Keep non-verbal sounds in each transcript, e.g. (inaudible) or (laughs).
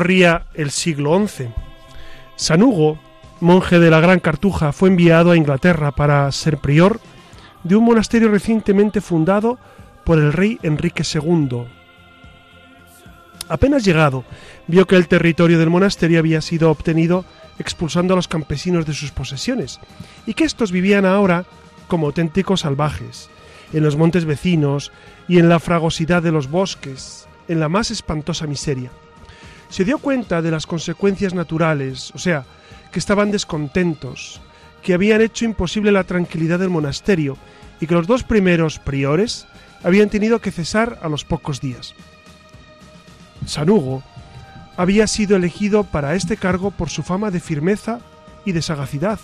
Corría el siglo XI. San Hugo, monje de la Gran Cartuja, fue enviado a Inglaterra para ser prior de un monasterio recientemente fundado por el rey Enrique II. Apenas llegado, vio que el territorio del monasterio había sido obtenido expulsando a los campesinos de sus posesiones, y que éstos vivían ahora como auténticos salvajes, en los montes vecinos y en la fragosidad de los bosques, en la más espantosa miseria se dio cuenta de las consecuencias naturales, o sea, que estaban descontentos, que habían hecho imposible la tranquilidad del monasterio y que los dos primeros priores habían tenido que cesar a los pocos días. San Hugo había sido elegido para este cargo por su fama de firmeza y de sagacidad,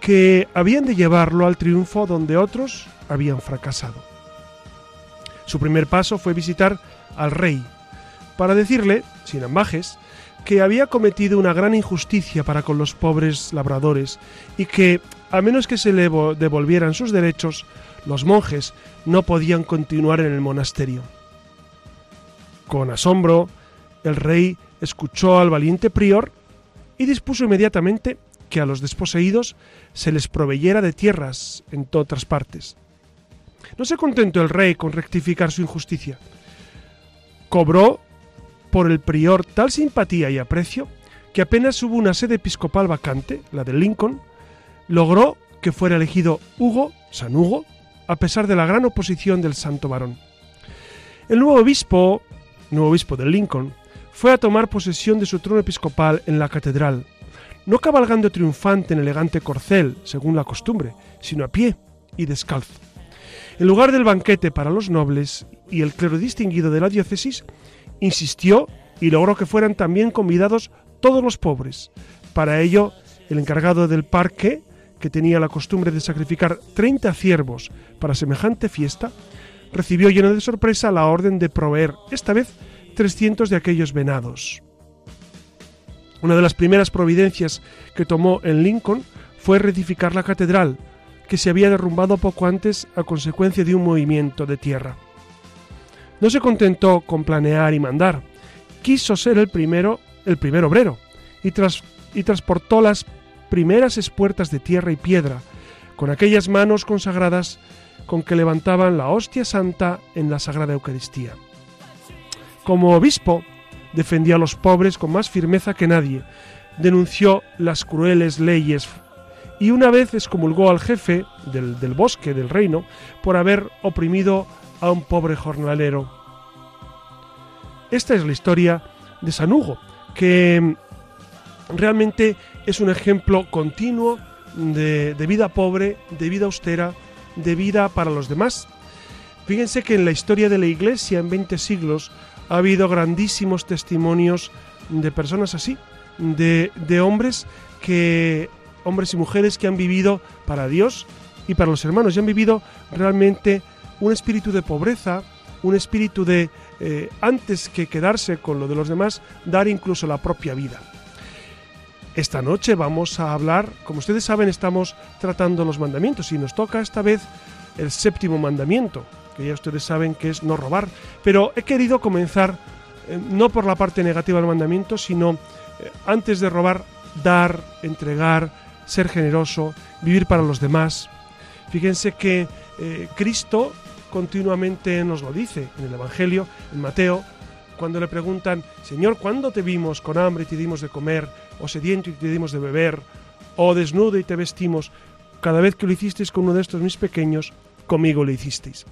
que habían de llevarlo al triunfo donde otros habían fracasado. Su primer paso fue visitar al rey, para decirle, sin ambajes, que había cometido una gran injusticia para con los pobres labradores y que, a menos que se le devolvieran sus derechos, los monjes no podían continuar en el monasterio. Con asombro, el rey escuchó al valiente prior y dispuso inmediatamente que a los desposeídos se les proveyera de tierras en todas partes. No se contentó el rey con rectificar su injusticia. Cobró por el prior tal simpatía y aprecio que apenas hubo una sede episcopal vacante, la de Lincoln, logró que fuera elegido Hugo, San Hugo, a pesar de la gran oposición del santo varón. El nuevo obispo, nuevo obispo de Lincoln, fue a tomar posesión de su trono episcopal en la catedral, no cabalgando triunfante en elegante corcel, según la costumbre, sino a pie y descalzo. En lugar del banquete para los nobles y el clero distinguido de la diócesis, insistió y logró que fueran también convidados todos los pobres. Para ello, el encargado del parque, que tenía la costumbre de sacrificar 30 ciervos para semejante fiesta, recibió lleno de sorpresa la orden de proveer, esta vez, 300 de aquellos venados. Una de las primeras providencias que tomó en Lincoln fue reedificar la catedral, que se había derrumbado poco antes a consecuencia de un movimiento de tierra. No se contentó con planear y mandar, quiso ser el primero, el primer obrero, y, y transportó las primeras espuertas de tierra y piedra, con aquellas manos consagradas con que levantaban la hostia santa en la Sagrada Eucaristía. Como obispo, defendió a los pobres con más firmeza que nadie, denunció las crueles leyes y una vez excomulgó al jefe del, del bosque del reino por haber oprimido a un pobre jornalero. Esta es la historia de San Hugo, que mm, realmente es un ejemplo continuo de, vida pobre, de vida austera, de vida para los demás. Fíjense que en la historia de la Iglesia en 20 siglos ha habido grandísimos testimonios de personas así, de, de hombres que hombres y mujeres que han vivido para Dios y para los hermanos y han vivido realmente un espíritu de pobreza, un espíritu de, eh, antes que quedarse con lo de los demás, dar incluso la propia vida. Esta noche vamos a hablar, como ustedes saben, estamos tratando los mandamientos y nos toca esta vez el séptimo mandamiento, que ya ustedes saben que es no robar, pero he querido comenzar eh, no por la parte negativa del mandamiento, sino eh, antes de robar, dar, entregar, ser generoso, vivir para los demás. Fíjense que Cristo continuamente nos lo dice en el Evangelio, en Mateo, cuando le preguntan, Señor, ¿cuándo te vimos con hambre y te dimos de comer, o sediento y te dimos de beber, o desnudo y te vestimos? Cada vez que lo hicisteis con uno de estos mis pequeños, conmigo lo hicisteis.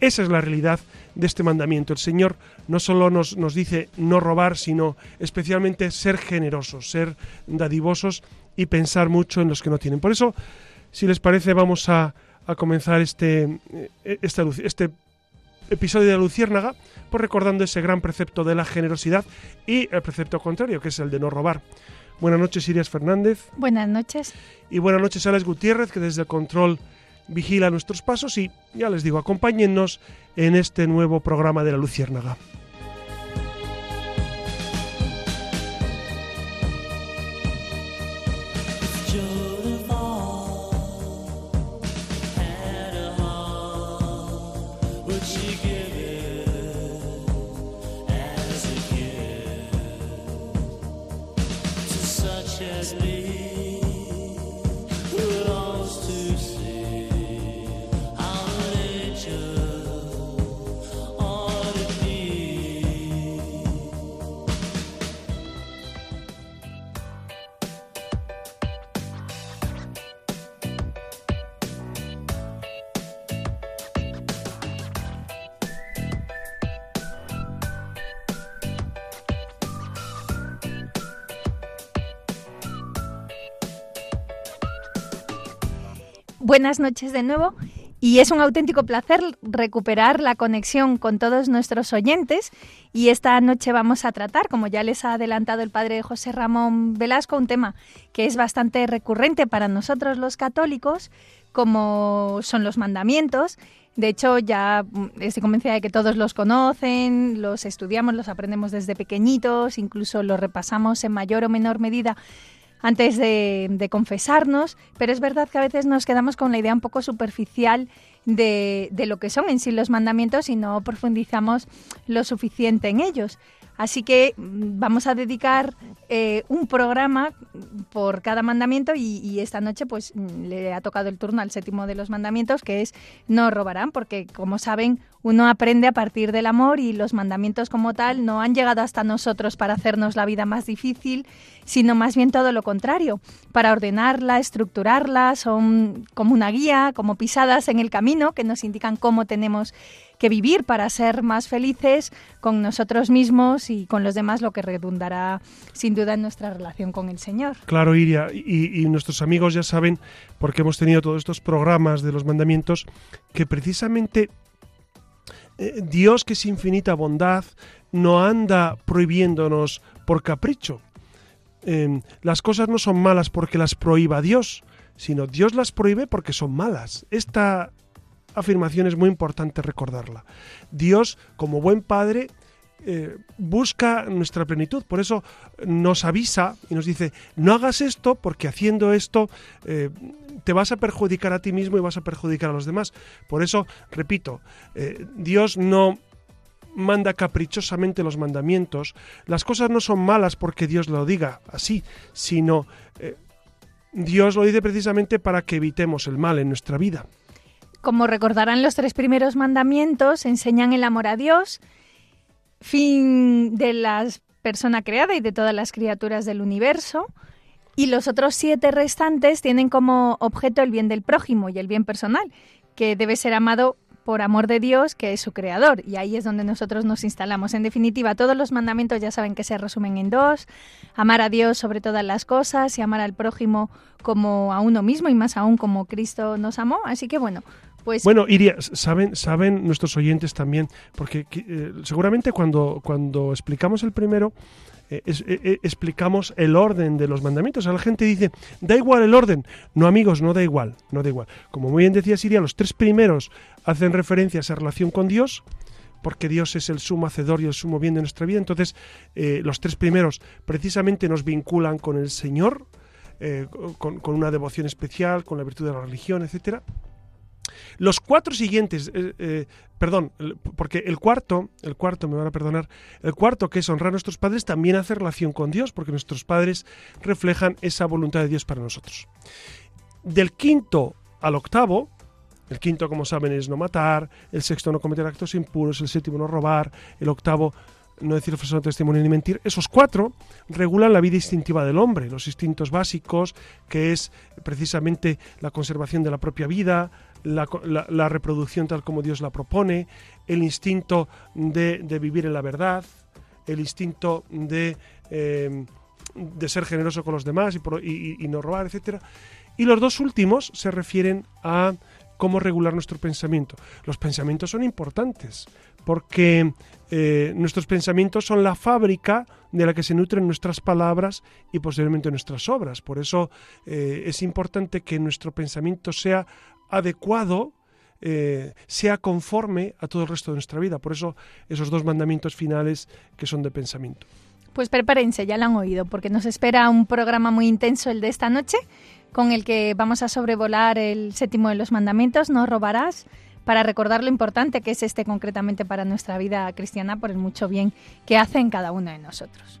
Esa es la realidad de este mandamiento. El Señor no solo nos, nos dice no robar, sino especialmente ser generosos, ser dadivosos y pensar mucho en los que no tienen. Por eso, si les parece, vamos a, a comenzar este, eh, este, este episodio de la Luciérnaga, pues recordando ese gran precepto de la generosidad y el precepto contrario, que es el de no robar. Buenas noches, Irias Fernández. Buenas noches. Y buenas noches, Alex Gutiérrez, que desde el control vigila nuestros pasos y, ya les digo, acompáñennos en este nuevo programa de la Luciérnaga. Buenas noches de nuevo y es un auténtico placer recuperar la conexión con todos nuestros oyentes y esta noche vamos a tratar, como ya les ha adelantado el padre José Ramón Velasco, un tema que es bastante recurrente para nosotros los católicos, como son los mandamientos. De hecho, ya mm, estoy convencida de que todos los conocen, los estudiamos, los aprendemos desde pequeñitos, incluso los repasamos en mayor o menor medida antes de, confesarnos, pero es verdad que a veces nos quedamos con la idea un poco superficial de, de, lo que son en sí los mandamientos y no profundizamos lo suficiente en ellos. Así que mm, vamos a dedicar eh, un programa por cada mandamiento y, esta noche pues mm, le ha tocado el turno al séptimo de los mandamientos que es no robarán porque como saben uno aprende a partir del amor y los mandamientos como tal no han llegado hasta nosotros para hacernos la vida más difícil sino más bien todo lo contrario para ordenarla, estructurarla son como una guía, como pisadas en el camino que nos indican cómo tenemos vivir para ser más felices con nosotros mismos y con los demás, lo que redundará sin duda en nuestra relación con el Señor. Claro, Iria, y, nuestros amigos ya saben, porque hemos tenido todos estos programas de los mandamientos, que precisamente eh, Dios, que es infinita bondad, no anda prohibiéndonos por capricho. Em, las cosas no son malas porque las prohíba Dios, sino Dios las prohíbe porque son malas. Esta afirmación es muy importante recordarla. Dios, como buen padre, eh, busca nuestra plenitud. Por eso nos avisa y nos dice, no hagas esto porque haciendo esto eh, te vas a perjudicar a ti mismo y vas a perjudicar a los demás. Por eso, repito, eh, Dios no manda caprichosamente los mandamientos. Las cosas no son malas porque Dios lo diga así, sino Dios lo dice precisamente para que evitemos el mal en nuestra vida. Como recordarán los tres primeros mandamientos, enseñan el amor a Dios, fin de la persona creada y de todas las criaturas del universo, y los otros siete restantes tienen como objeto el bien del prójimo y el bien personal, que debe ser amado por amor de Dios, que es su creador. Y ahí es donde nosotros nos instalamos. En definitiva, todos los mandamientos ya saben que se resumen en dos. Amar a Dios sobre todas las cosas y amar al prójimo como a uno mismo y más aún como Cristo nos amó. Así que bueno, pues bueno, Iria, saben, saben nuestros oyentes también, porque eh, seguramente cuando, cuando explicamos el primero, eh, eh, explicamos el orden de los mandamientos. A la gente dice, da igual el orden. No, amigos, no da igual, no da igual. Como muy bien decía Siria, los tres primeros hacen referencia a esa relación con Dios, porque Dios es el sumo hacedor y el sumo bien de nuestra vida. Entonces, los tres primeros precisamente nos vinculan con el Señor, con, con, una devoción especial, con la virtud de la religión, etcétera. Los cuatro siguientes, eh, eh, perdón, porque el cuarto, el cuarto, me van a perdonar, el cuarto que es honrar a nuestros padres también hace relación con Dios, porque nuestros padres reflejan esa voluntad de Dios para nosotros. Del quinto al octavo, el quinto, como saben, es no matar, el sexto no cometer actos impuros, el séptimo no robar, el octavo no decir falso testimonio ni mentir, esos cuatro regulan la vida instintiva del hombre, los instintos básicos, que es precisamente la conservación de la propia vida, la, reproducción tal como Dios la propone, el instinto de, vivir en la verdad, el instinto de, eh, de, ser generoso con los demás y, y no robar, etc. Y los dos últimos se refieren a cómo regular nuestro pensamiento. Los pensamientos son importantes porque eh, nuestros pensamientos son la fábrica de la que se nutren nuestras palabras y posteriormente nuestras obras. Por eso eh, es importante que nuestro pensamiento sea adecuado, eh, sea conforme a todo el resto de nuestra vida. Por eso esos dos mandamientos finales que son de pensamiento. Pues prepárense, ya lo han oído, porque nos espera un programa muy intenso el de esta noche con el que vamos a sobrevolar el séptimo de los mandamientos, no robarás, para recordar lo importante que es este concretamente para nuestra vida cristiana por el mucho bien que hace en cada uno de nosotros.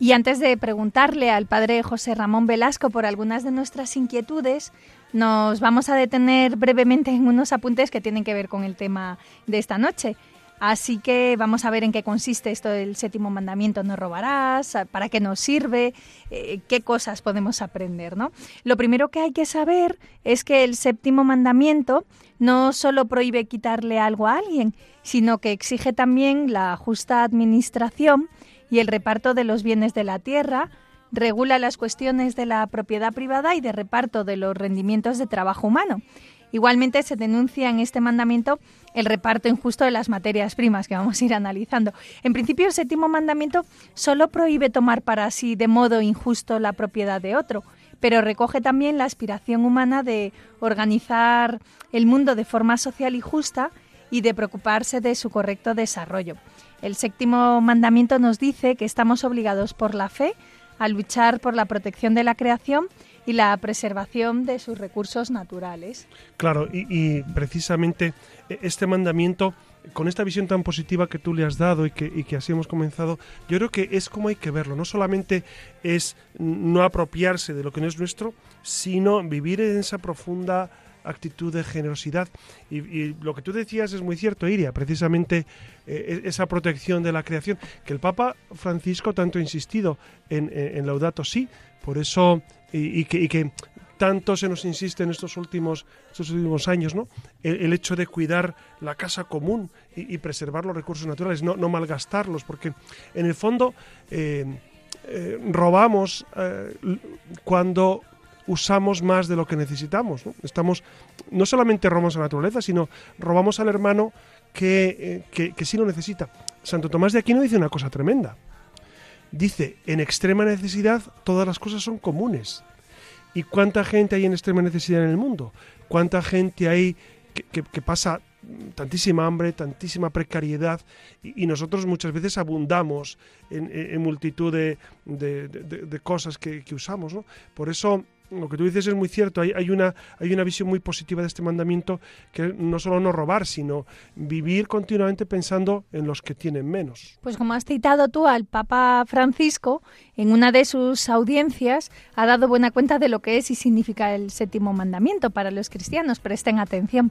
Y antes de preguntarle al padre José Ramón Velasco por algunas de nuestras inquietudes, nos vamos a detener brevemente en unos apuntes que tienen que ver con el tema de esta noche. Así que vamos a ver en qué consiste esto del séptimo mandamiento, no robarás, para qué nos sirve, eh, qué cosas podemos aprender, ¿no? Lo primero que hay que saber es que el séptimo mandamiento no solo prohíbe quitarle algo a alguien, sino que exige también la justa administración y el reparto de los bienes de la tierra, regula las cuestiones de la propiedad privada y de reparto de los rendimientos de trabajo humano. Igualmente se denuncia en este mandamiento el reparto injusto de las materias primas que vamos a ir analizando. En principio, el séptimo mandamiento solo prohíbe tomar para sí de modo injusto la propiedad de otro, pero recoge también la aspiración humana de organizar el mundo de forma social y justa y de preocuparse de su correcto desarrollo. El séptimo mandamiento nos dice que estamos obligados por la fe a luchar por la protección de la creación y la preservación de sus recursos naturales. Claro, y, precisamente e, este mandamiento, con esta visión tan positiva que tú le has dado y que, y que así hemos comenzado, yo creo que es como hay que verlo. No solamente es no apropiarse de lo que no es nuestro, sino vivir en esa profunda actitud de generosidad. Y, lo que tú decías es muy cierto, Iria, precisamente eh, e-, esa protección de la creación, que el Papa Francisco tanto ha insistido en, en, Laudato Si, por eso, y, que, que, tanto se nos insiste en estos últimos, estos últimos años, ¿no? El, hecho de cuidar la casa común y, preservar los recursos naturales, no, no, malgastarlos, porque en el fondo eh, eh, robamos cuando usamos más de lo que necesitamos. ¿no? Estamos, no solamente robamos a la naturaleza, sino robamos al hermano que, eh, que, sí lo necesita. Santo Tomás de Aquino dice una cosa tremenda. Dice, en extrema necesidad todas las cosas son comunes. ¿Y cuánta gente hay en extrema necesidad en el mundo? ¿Cuánta gente hay que, pasa tantísima hambre, tantísima precariedad y, nosotros muchas veces abundamos en, multitud de, de, cosas que, usamos. Por eso lo que tú dices es muy cierto. Hay, una, hay una visión muy positiva de este mandamiento que no solo no robar, sino vivir continuamente pensando en los que tienen menos. Pues como has citado tú al Papa Francisco, en una de sus audiencias ha dado buena cuenta de lo que es y significa el séptimo mandamiento para los cristianos. Presten atención.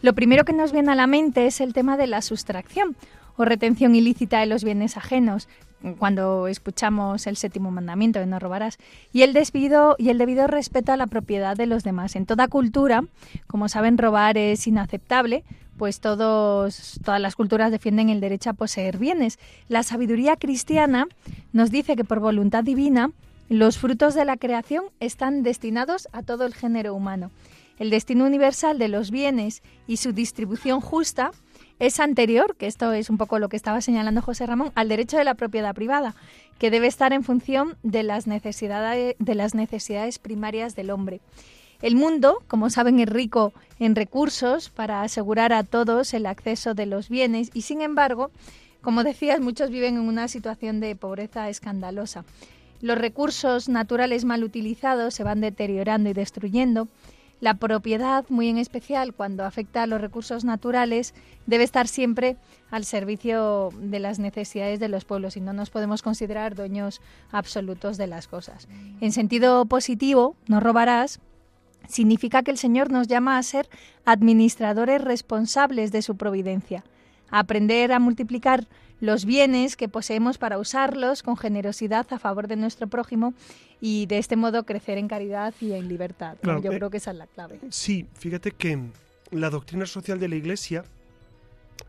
Lo primero que nos viene a la mente es el tema de la sustracción o retención ilícita de los bienes ajenos, cuando escuchamos el séptimo mandamiento de no robarás y el debido y el debido respeto a la propiedad de los demás. En toda cultura, como saben, robar es inaceptable, pues todas las culturas defienden el derecho a poseer bienes. La sabiduría cristiana nos dice que por voluntad divina los frutos de la creación están destinados a todo el género humano. El destino universal de los bienes y su distribución justa es anterior, que esto es un poco lo que estaba señalando José Ramón, al derecho de la propiedad privada, que debe estar en función de las necesidades, de las necesidades primarias del hombre. El mundo, como saben, es rico en recursos para asegurar a todos el acceso de los bienes y, sin embargo, como decías, muchos viven en una situación de pobreza escandalosa. Los recursos naturales mal utilizados se van deteriorando y destruyendo la propiedad, muy en especial cuando afecta a los recursos naturales, debe estar siempre al servicio de las necesidades de los pueblos y no nos podemos considerar dueños absolutos de las cosas. En sentido positivo, no robarás, significa que el Señor nos llama a ser administradores responsables de su providencia, a aprender a multiplicar los bienes que poseemos para usarlos con generosidad a favor de nuestro prójimo y de este modo crecer en caridad y en libertad. Yo eh, creo que esa es la clave. Sí, fíjate que la doctrina social de la Iglesia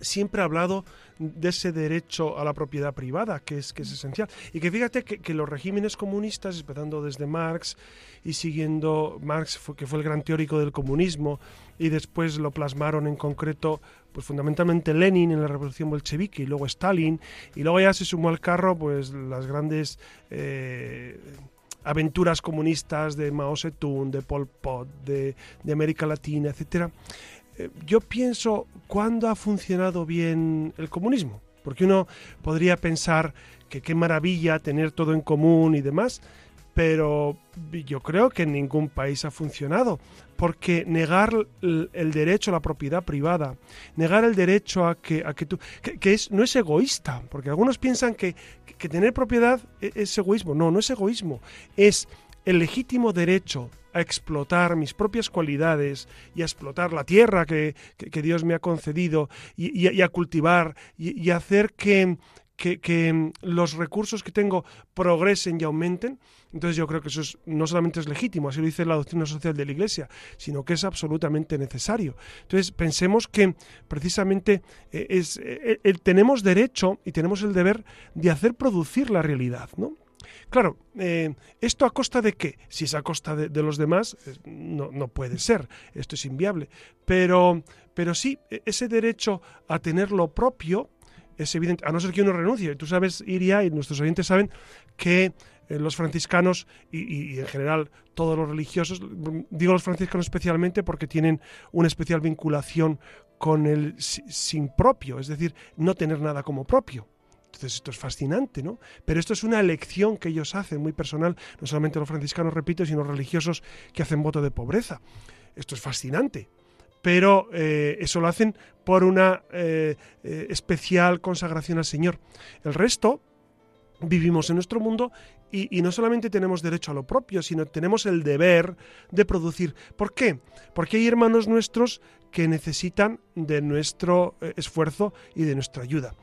siempre ha hablado de ese derecho a la propiedad privada, que es, que es esencial. Y que fíjate que, los regímenes comunistas, empezando desde Marx y siguiendo Marx, que fue el gran teórico del comunismo, y después lo plasmaron en concreto, pues fundamentalmente Lenin en la revolución bolchevique, y luego Stalin, y luego ya se sumó al carro pues las grandes... Eh, aventuras comunistas de Mao Zedong, de Pol Pot, de, de América Latina, etcétera. Eh, yo pienso cuándo ha funcionado bien el comunismo, porque uno podría pensar que qué maravilla tener todo en común y demás, pero yo creo que en ningún país ha funcionado, porque negar el, derecho a la propiedad privada, negar el derecho a que, a que tú, que, es, no es egoísta, porque algunos piensan que, que tener propiedad es, es egoísmo, no, no es egoísmo, es el legítimo derecho a explotar mis propias cualidades y a explotar la tierra que, Dios me ha concedido y, a cultivar y, hacer que, que, los recursos que tengo progresen y aumenten, entonces yo creo que eso no solamente es legítimo, así lo dice la doctrina social de la Iglesia, sino que es absolutamente necesario. Entonces pensemos que precisamente eh, es, eh, tenemos derecho y tenemos el deber de hacer producir la realidad, ¿no? Claro, eh, ¿esto a costa de qué? Si es a costa de, los demás, no, no, puede ser, esto es inviable. Pero, pero sí, e, ese derecho a tener lo propio es evidente, a no ser que uno renuncie. Tú sabes, Iria, y nuestros oyentes saben que eh, los franciscanos y, y, en general todos los religiosos, digo los franciscanos especialmente porque tienen una especial vinculación con el sin propio, es decir, no tener nada como propio. Entonces esto es fascinante, ¿no? Pero esto es una elección que ellos hacen, muy personal, no solamente los franciscanos, repito, sino los religiosos que hacen voto de pobreza. Esto es fascinante. Pero eh, eso lo hacen por una eh, eh, especial consagración al Señor. El resto, vivimos en nuestro mundo y, y, no solamente tenemos derecho a lo propio, sino tenemos el deber de producir. ¿Por qué? Porque hay hermanos nuestros que necesitan de nuestro esfuerzo y de nuestra ayuda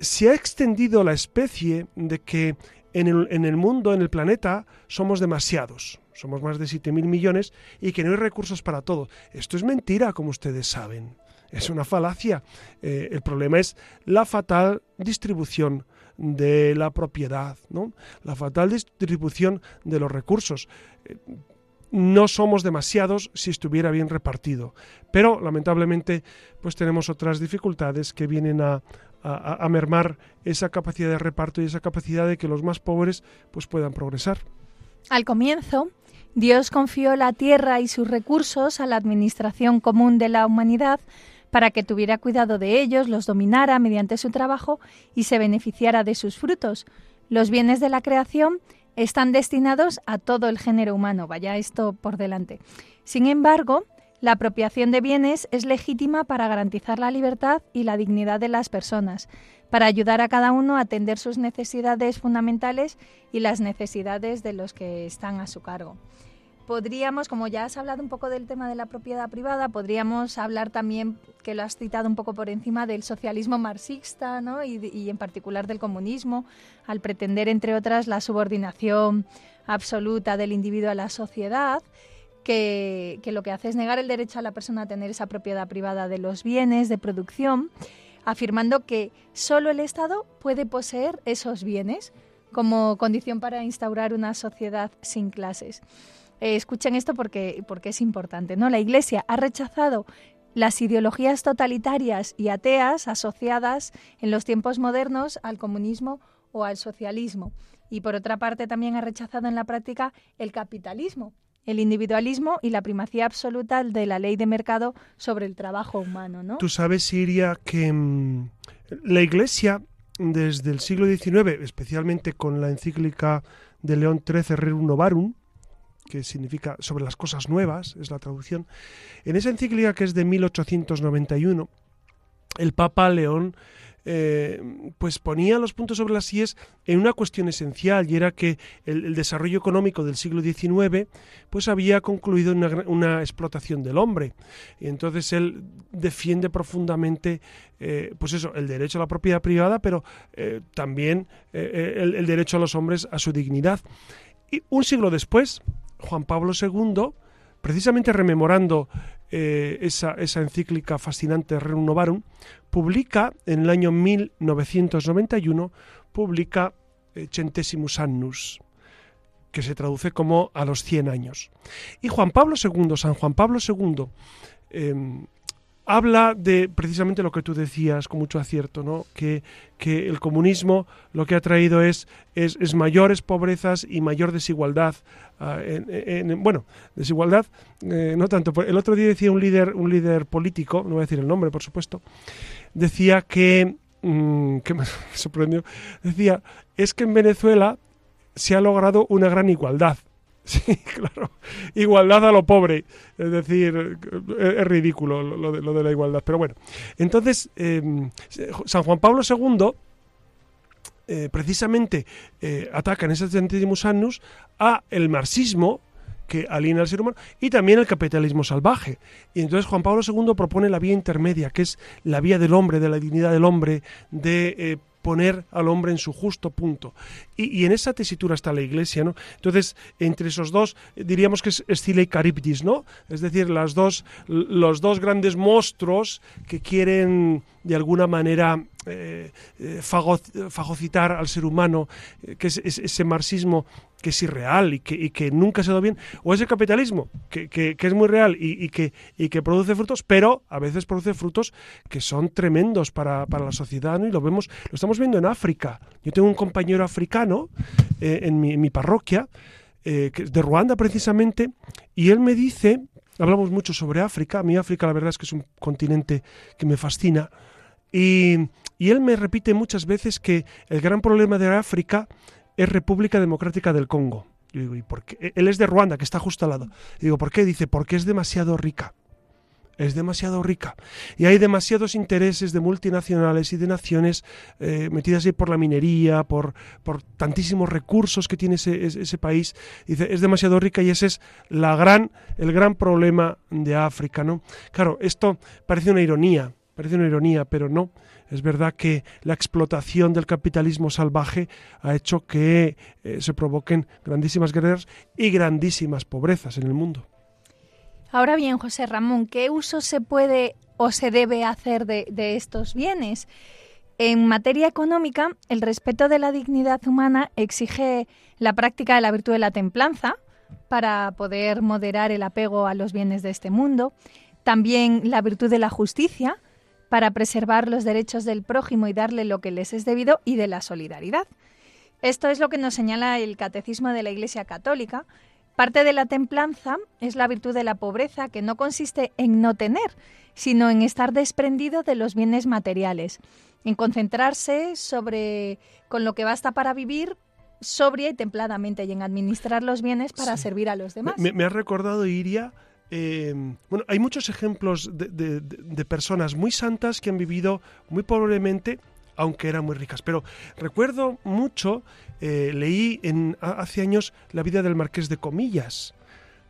se ha extendido la especie de que en el, mundo, en el planeta, somos demasiados. Somos más de 7.000 millones y que no hay recursos para todo. Esto es mentira, como ustedes saben. Es una falacia. Eh, el problema es la fatal distribución de la propiedad, ¿no? La fatal distribución de los recursos. Eh, no somos demasiados si estuviera bien repartido. Pero lamentablemente, pues tenemos otras dificultades que vienen a, a, mermar esa capacidad de reparto y esa capacidad de que los más pobres pues puedan progresar. Al comienzo, Dios confió la tierra y sus recursos a la administración común de la humanidad para que tuviera cuidado de ellos, los dominara mediante su trabajo y se beneficiara de sus frutos. Los bienes de la creación están destinados a todo el género humano, vaya esto por delante. Sin embargo, la apropiación de bienes es legítima para garantizar la libertad y la dignidad de las personas, para ayudar a cada uno a atender sus necesidades fundamentales y las necesidades de los que están a su cargo. Podríamos, como ya has hablado un poco del tema de la propiedad privada, podríamos hablar también, que lo has citado un poco por encima, del socialismo marxista ¿no? y, en particular del comunismo, al pretender, entre otras, la subordinación absoluta del individuo a la sociedad que, lo que hace es negar el derecho a la persona a tener esa propiedad privada de los bienes de producción, afirmando que solo el Estado puede poseer esos bienes, como condición para instaurar una sociedad sin clases. Eh, escuchen esto porque, porque es importante. ¿no? La Iglesia ha rechazado las ideologías totalitarias y ateas asociadas en los tiempos modernos al comunismo o al socialismo. Y por otra parte también ha rechazado en la práctica el capitalismo, el individualismo y la primacía absoluta de la ley de mercado sobre el trabajo humano. ¿no? Tú sabes, Siria, que mm, la Iglesia desde el siglo XIX, especialmente con la encíclica de León XIII Rerum Novarum, que significa sobre las cosas nuevas, es la traducción. En esa encíclica que es de 1891, el Papa León eh, pues ponía los puntos sobre las IES en una cuestión esencial y era que el, desarrollo económico del siglo XIX pues había concluido en una, explotación del hombre. Y entonces él defiende profundamente eh, pues eso el derecho a la propiedad privada pero eh, también el derecho a los hombres a su dignidad. Y un siglo después Juan Pablo II, precisamente rememorando eh, esa, encíclica fascinante Rerum Novarum, publica en el año 1991, publica eh, Centesimus Annus, que se traduce como a los 100 años. Y Juan Pablo II, San Juan Pablo II, habla de precisamente lo que tú decías con mucho acierto, ¿no? que, que el comunismo lo que ha traído es, es, mayores pobrezas y mayor desigualdad. Ah, en, bueno, desigualdad, eh, no tanto. El otro día decía un líder, un líder político, no voy a decir el nombre, por supuesto, decía que, mm, que (laughs) me sorprendió, decía, es que en Venezuela se ha logrado una gran igualdad. (laughs) Sí, claro. Igualdad a lo pobre. Es decir, es, ridículo lo de, la igualdad. Pero bueno. Entonces, em, San Juan Pablo II eh, precisamente eh, ataca en ese Centesimus Annus a el marxismo que alinea al ser humano y también el capitalismo salvaje. Y entonces Juan Pablo II propone la vía intermedia, que es la vía del hombre, de la dignidad del hombre, de eh, poner al hombre en su justo punto. Y, en esa tesitura está la Iglesia, ¿no? Entonces, entre esos dos, diríamos que es Escila y Caribdis, ¿no? Es decir, las dos, los dos grandes monstruos que quieren, de alguna manera, eh, eh, fagocitar al ser humano, eh, que es, ese marxismo que es irreal y que, y que, nunca se dado bien, o ese capitalismo que, que, es muy real y, que, y que produce frutos, pero a veces produce frutos que son tremendos para, para la sociedad, ¿no? y lo vemos, lo estamos viendo en África. Yo tengo un compañero africano en, mi, en, mi, parroquia, que es de Ruanda precisamente, y él me dice, hablamos mucho sobre África, a mí África la verdad es que es un continente que me fascina, y, él me repite muchas veces que el gran problema de África es República Democrática del Congo. Yo digo, ¿y por qué? Él es de Ruanda, que está justo al lado. Y digo, ¿por qué? Dice, porque es demasiado rica. Es demasiado rica. Y hay demasiados intereses de multinacionales y de naciones eh, metidas ahí por la minería, por, por tantísimos recursos que tiene ese, ese, país. Dice, es demasiado rica y ese es la gran, el gran problema de África. ¿no? Claro, esto parece una ironía, Parece una ironía, pero no. Es verdad que la explotación del capitalismo salvaje ha hecho que eh, se provoquen grandísimas guerras y grandísimas pobrezas en el mundo. Ahora bien, José Ramón, ¿qué uso se puede o se debe hacer de, de estos bienes? En materia económica, el respeto de la dignidad humana exige la práctica de la virtud de la templanza para poder moderar el apego a los bienes de este mundo, también la virtud de la justicia, para preservar los derechos del prójimo y darle lo que les es debido y de la solidaridad. Esto es lo que nos señala el Catecismo de la Iglesia Católica. Parte de la templanza es la virtud de la pobreza, que no consiste en no tener, sino en estar desprendido de los bienes materiales, en concentrarse sobre con lo que basta para vivir sobria y templadamente y en administrar los bienes para servir a los demás. Me, me ha recordado, Iria, eh, bueno, hay muchos ejemplos de, personas muy santas que han vivido muy pobremente, aunque eran muy ricas. Pero recuerdo mucho, eh, leí en, hace años la vida del Marqués de Comillas.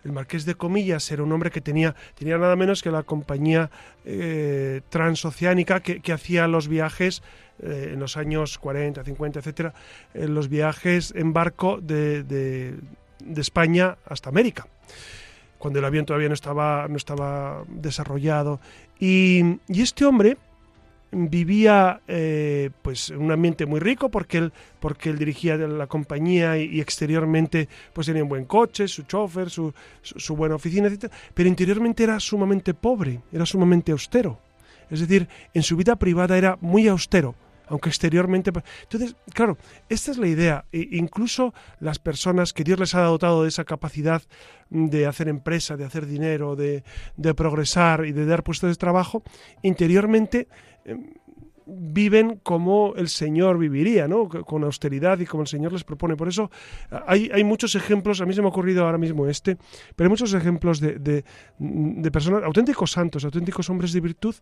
El Marqués de Comillas era un hombre que tenía, tenía nada menos que la compañía eh, transoceánica que, hacía los viajes en los años 40, 50, etcétera, los viajes en barco de, de España hasta América cuando el avión todavía no estaba, no estaba desarrollado. Y, este hombre vivía eh, pues un ambiente muy rico porque él, porque él dirigía la compañía y, exteriormente pues tenía un buen coche, su chofer, su, su, buena oficina, etc. Pero interiormente era sumamente pobre, era sumamente austero. Es decir, en su vida privada era muy austero aunque exteriormente... Entonces, claro, esta es la idea. E incluso las personas que Dios les ha dotado de esa capacidad de hacer empresa, de hacer dinero, de, de progresar y de dar puestos de trabajo, interiormente em, viven como el Señor viviría, ¿no? Con austeridad y como el Señor les propone. Por eso hay, muchos ejemplos, a mí se me ha ocurrido ahora mismo este, pero hay muchos ejemplos de personas, auténticos santos, auténticos hombres de virtud,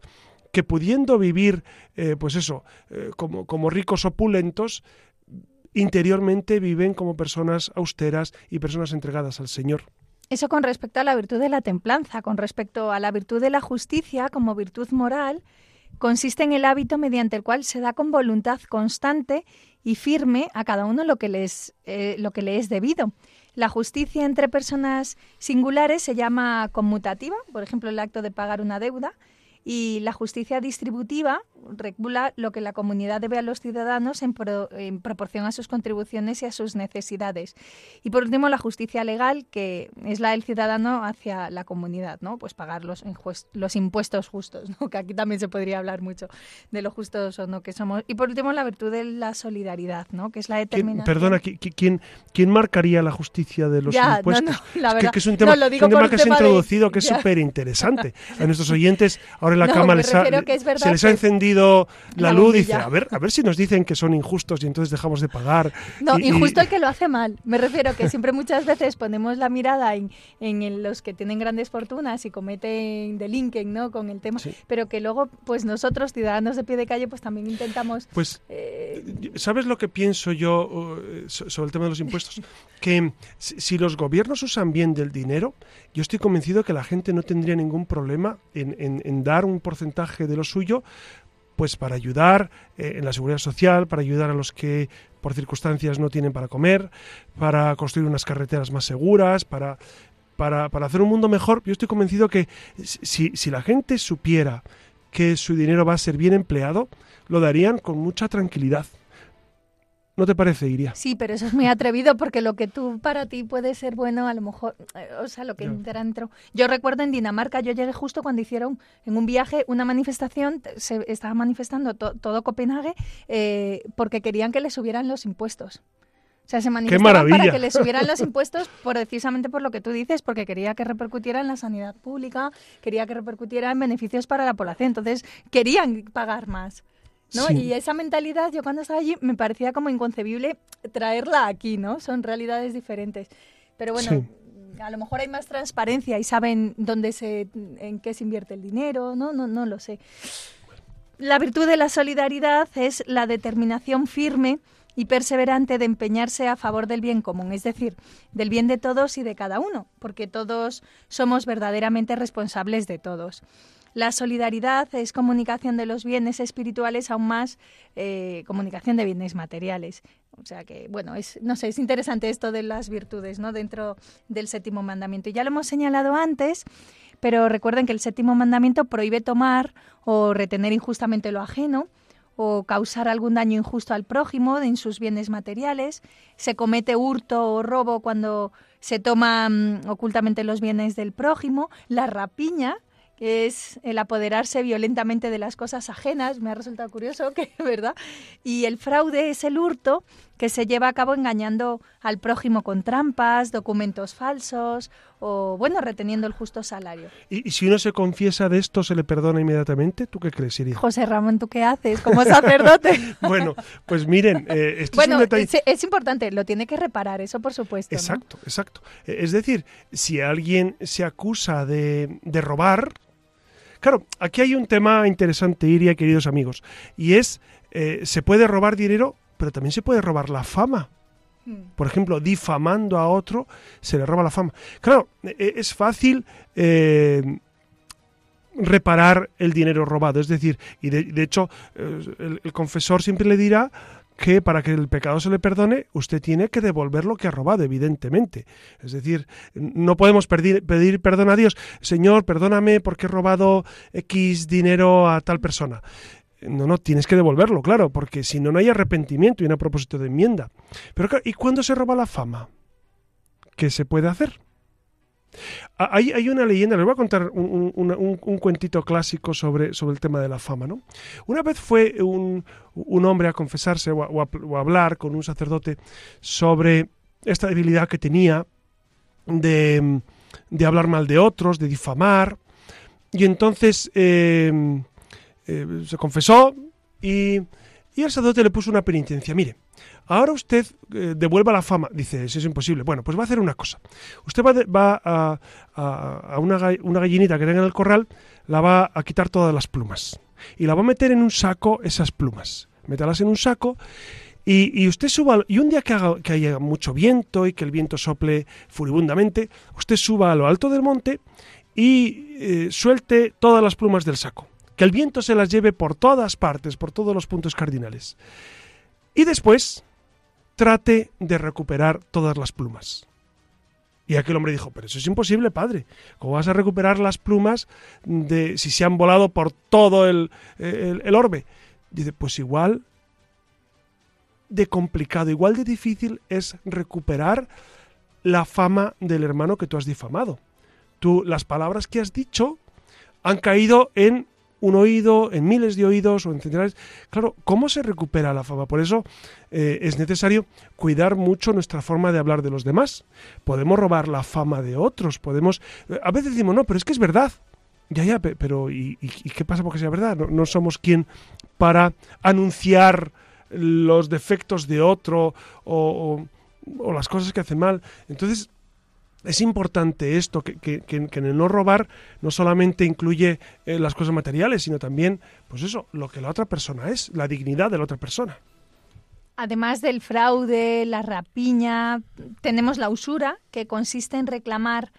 que pudiendo vivir, eh, pues eso, eh, como, como ricos opulentos, interiormente viven como personas austeras y personas entregadas al Señor. Eso con respecto a la virtud de la templanza, con respecto a la virtud de la justicia como virtud moral, consiste en el hábito mediante el cual se da con voluntad constante y firme a cada uno lo que, les, eh, lo que le es debido. La justicia entre personas singulares se llama conmutativa, por ejemplo, el acto de pagar una deuda, y la justicia distributiva regula lo que la comunidad debe a los ciudadanos en, proporción a sus contribuciones y a sus necesidades. Y por último, la justicia legal, que es la del ciudadano hacia la comunidad, ¿no? Pues pagar los, los impuestos justos, ¿no? Que aquí también se podría hablar mucho de lo justos o no que somos. Y por último, la virtud de la solidaridad, ¿no? Que es la determinación. Perdona, ¿quién, ¿quién marcaría la justicia de los impuestos? la verdad, que, es un tema, que has introducido que es súper interesante. A nuestros oyentes, ahora en la cama les se les ha encendido la, luz, dice, a ver, a ver si nos dicen que son injustos y entonces dejamos de pagar. No, injusto el que lo hace mal. Me refiero que siempre muchas veces ponemos la mirada en, en los que tienen grandes fortunas y cometen delinquen, ¿no? Con el tema, pero que luego, pues nosotros, ciudadanos de pie de calle, pues también intentamos... Pues, eh, ¿sabes lo que pienso yo eh, sobre el tema de los impuestos? (laughs) que si los gobiernos usan bien del dinero, yo estoy convencido que la gente no tendría ningún problema en, en dar un porcentaje de lo suyo pues para ayudar eh, en la seguridad social, para ayudar a los que por circunstancias no tienen para comer, para construir unas carreteras más seguras, para, para, para hacer un mundo mejor. Yo estoy convencido que si, si la gente supiera que su dinero va a ser bien empleado, lo darían con mucha tranquilidad. ¿No te parece, Iria? Sí, pero eso es muy atrevido porque lo que tú para ti puede ser bueno, a lo mejor, eh, o sea, lo que entra dentro. Yo recuerdo en Dinamarca, yo llegué justo cuando hicieron en un viaje una manifestación, se estaba manifestando todo Copenhague eh, porque querían que le subieran los impuestos. O sea, se manifestaban para que le subieran los (laughs) impuestos por, precisamente por lo que tú dices, porque quería que repercutiera en la sanidad pública, quería que repercutiera en beneficios para la población. Entonces, querían pagar más. ¿No? Y esa mentalidad, yo cuando estaba allí, me parecía como inconcebible traerla aquí, ¿no? Son realidades diferentes. Pero bueno, a lo mejor hay más transparencia y saben dónde se, en qué se invierte el dinero, ¿no? No, no lo sé. La virtud de la solidaridad es la determinación firme y perseverante de empeñarse a favor del bien común, es decir, del bien de todos y de cada uno, porque todos somos verdaderamente responsables de todos. La solidaridad es comunicación de los bienes espirituales, aún más eh, comunicación de bienes materiales. O sea que, bueno, es, no sé, es interesante esto de las virtudes, ¿no? Dentro del séptimo mandamiento. Y ya lo hemos señalado antes, pero recuerden que el séptimo mandamiento prohíbe tomar o retener injustamente lo ajeno o causar algún daño injusto al prójimo en sus bienes materiales. Se comete hurto o robo cuando se toman ocultamente los bienes del prójimo. La rapiña que es el apoderarse violentamente de las cosas ajenas, me ha resultado curioso, (laughs) que verdad. Y el fraude es el hurto que se lleva a cabo engañando al prójimo con trampas, documentos falsos o, bueno, reteniendo el justo salario. ¿Y, si uno se confiesa de esto, se le perdona inmediatamente? ¿Tú qué crees, Iria? José Ramón, ¿tú qué haces como (laughs) sacerdote? (laughs) bueno, pues miren, eh, esto es un detalle... Es, importante, lo tiene que reparar, eso por supuesto. Exacto, exacto. Es decir, si alguien se acusa de, de robar, Claro, aquí hay un tema interesante, Iria, queridos amigos, y es, eh, se puede robar dinero, pero también se puede robar la fama. Hmm. Por ejemplo, difamando a otro, se le roba la fama. Claro, e, e, es fácil eh, reparar el dinero robado. Es decir, y de, hecho, eh, el, confesor siempre le dirá que para que el pecado se le perdone, usted tiene que devolver lo que ha robado, evidentemente. Es decir, no podemos pedir, perdón a Dios, Señor, perdóname porque he robado X dinero a tal persona. No, no, tienes que devolverlo, claro, porque si no, no hay arrepentimiento y un propósito de enmienda. Pero ¿y cuándo se roba la fama? ¿Qué se puede hacer? Ah, hay, hay, una leyenda, les voy a contar un, un, cuentito clásico sobre, sobre, el tema de la fama. ¿no? Una vez fue un, hombre a confesarse o a, hablar con un sacerdote sobre esta debilidad que tenía de, de hablar mal de otros, de difamar. Y entonces eh, eh, se confesó y, y el sacerdote le puso una penitencia. Mire, ahora usted eh, devuelva la fama. Dice, eso es imposible. Bueno, pues va a hacer una cosa. Usted va, a, una, gallinita que tenga en el corral, la va a quitar todas las plumas. Y la va a meter en un saco esas plumas. Métalas en un saco y, usted suba, y un día que, haga, haya mucho viento y que el viento sople furibundamente, usted suba a lo alto del monte y eh, suelte todas las plumas del saco. Que el viento se las lleve por todas partes, por todos los puntos cardinales. Y después trate de recuperar todas las plumas. Y aquel hombre dijo, pero eso es imposible, padre. ¿Cómo vas a recuperar las plumas de si se han volado por todo el, el, orbe? Dice, pues igual de complicado, igual de difícil es recuperar la fama del hermano que tú has difamado. Tú, las palabras que has dicho han caído en un oído, en miles de oídos o en centenares. Claro, ¿cómo se recupera la fama? Por eso eh, es necesario cuidar mucho nuestra forma de hablar de los demás. Podemos robar la fama de otros, podemos... Eh, a veces decimos, no, pero es que es verdad. Ya, ya, pero ¿y, qué pasa porque sea verdad? No, somos quien para anunciar los defectos de otro o, o las cosas que hace mal. Entonces, es importante esto, que, que, en el no robar no solamente incluye eh, las cosas materiales, sino también, pues eso, lo que la otra persona es, la dignidad de la otra persona. Además del fraude, la rapiña, tenemos la usura, que consiste en reclamar